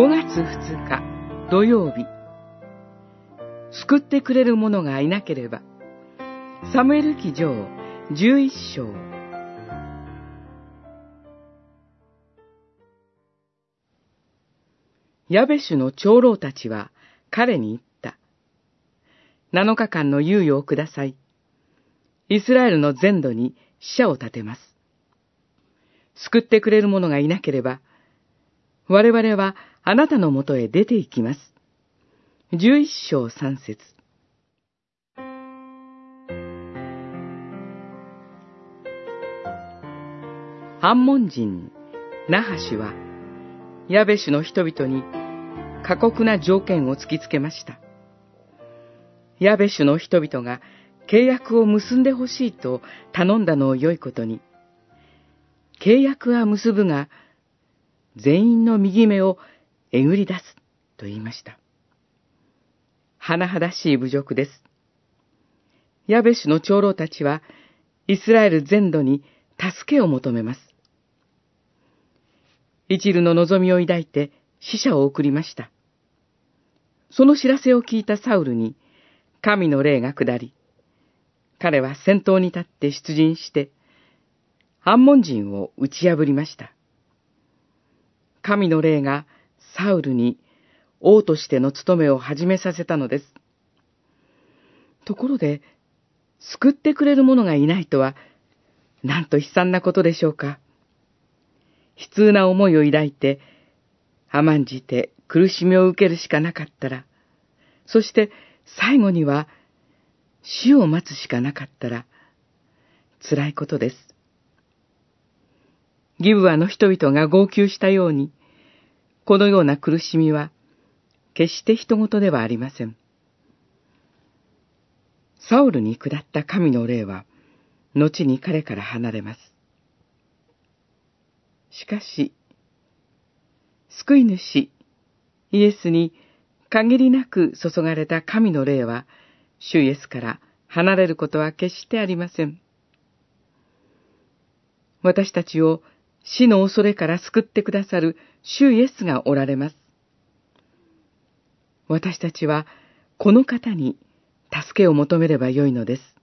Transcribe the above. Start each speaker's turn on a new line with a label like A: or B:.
A: 5月2日土曜日救ってくれる者がいなければサムエル記上11章ヤベシュの長老たちは彼に言った。7日間の猶予をください。イスラエルの全土に死者を立てます。救ってくれる者がいなければ、我々はあなたのもとへ出て行きます。十一章三節反問人、ナハシは、ヤベシュの人々に過酷な条件を突きつけました。ヤベシュの人々が契約を結んでほしいと頼んだのを良いことに、契約は結ぶが、全員の右目をえぐり出すと言いました。甚だしい侮辱です。ヤベシュの長老たちは、イスラエル全土に助けを求めます。一縷の望みを抱いて死者を送りました。その知らせを聞いたサウルに、神の霊が下り、彼は先頭に立って出陣して、反問人を打ち破りました。神の霊がサウルに王としての務めを始めさせたのです。ところで、救ってくれる者がいないとは、なんと悲惨なことでしょうか。悲痛な思いを抱いて、甘んじて苦しみを受けるしかなかったら、そして最後には死を待つしかなかったら、辛いことです。ギブアの人々が号泣したように、このような苦しみは、決して人事ではありません。サウルに下った神の霊は、後に彼から離れます。しかし、救い主、イエスに限りなく注がれた神の霊は、主イエスから離れることは決してありません。私たちを死の恐れから救ってくださる主イエスがおられます。私たちはこの方に助けを求めればよいのです。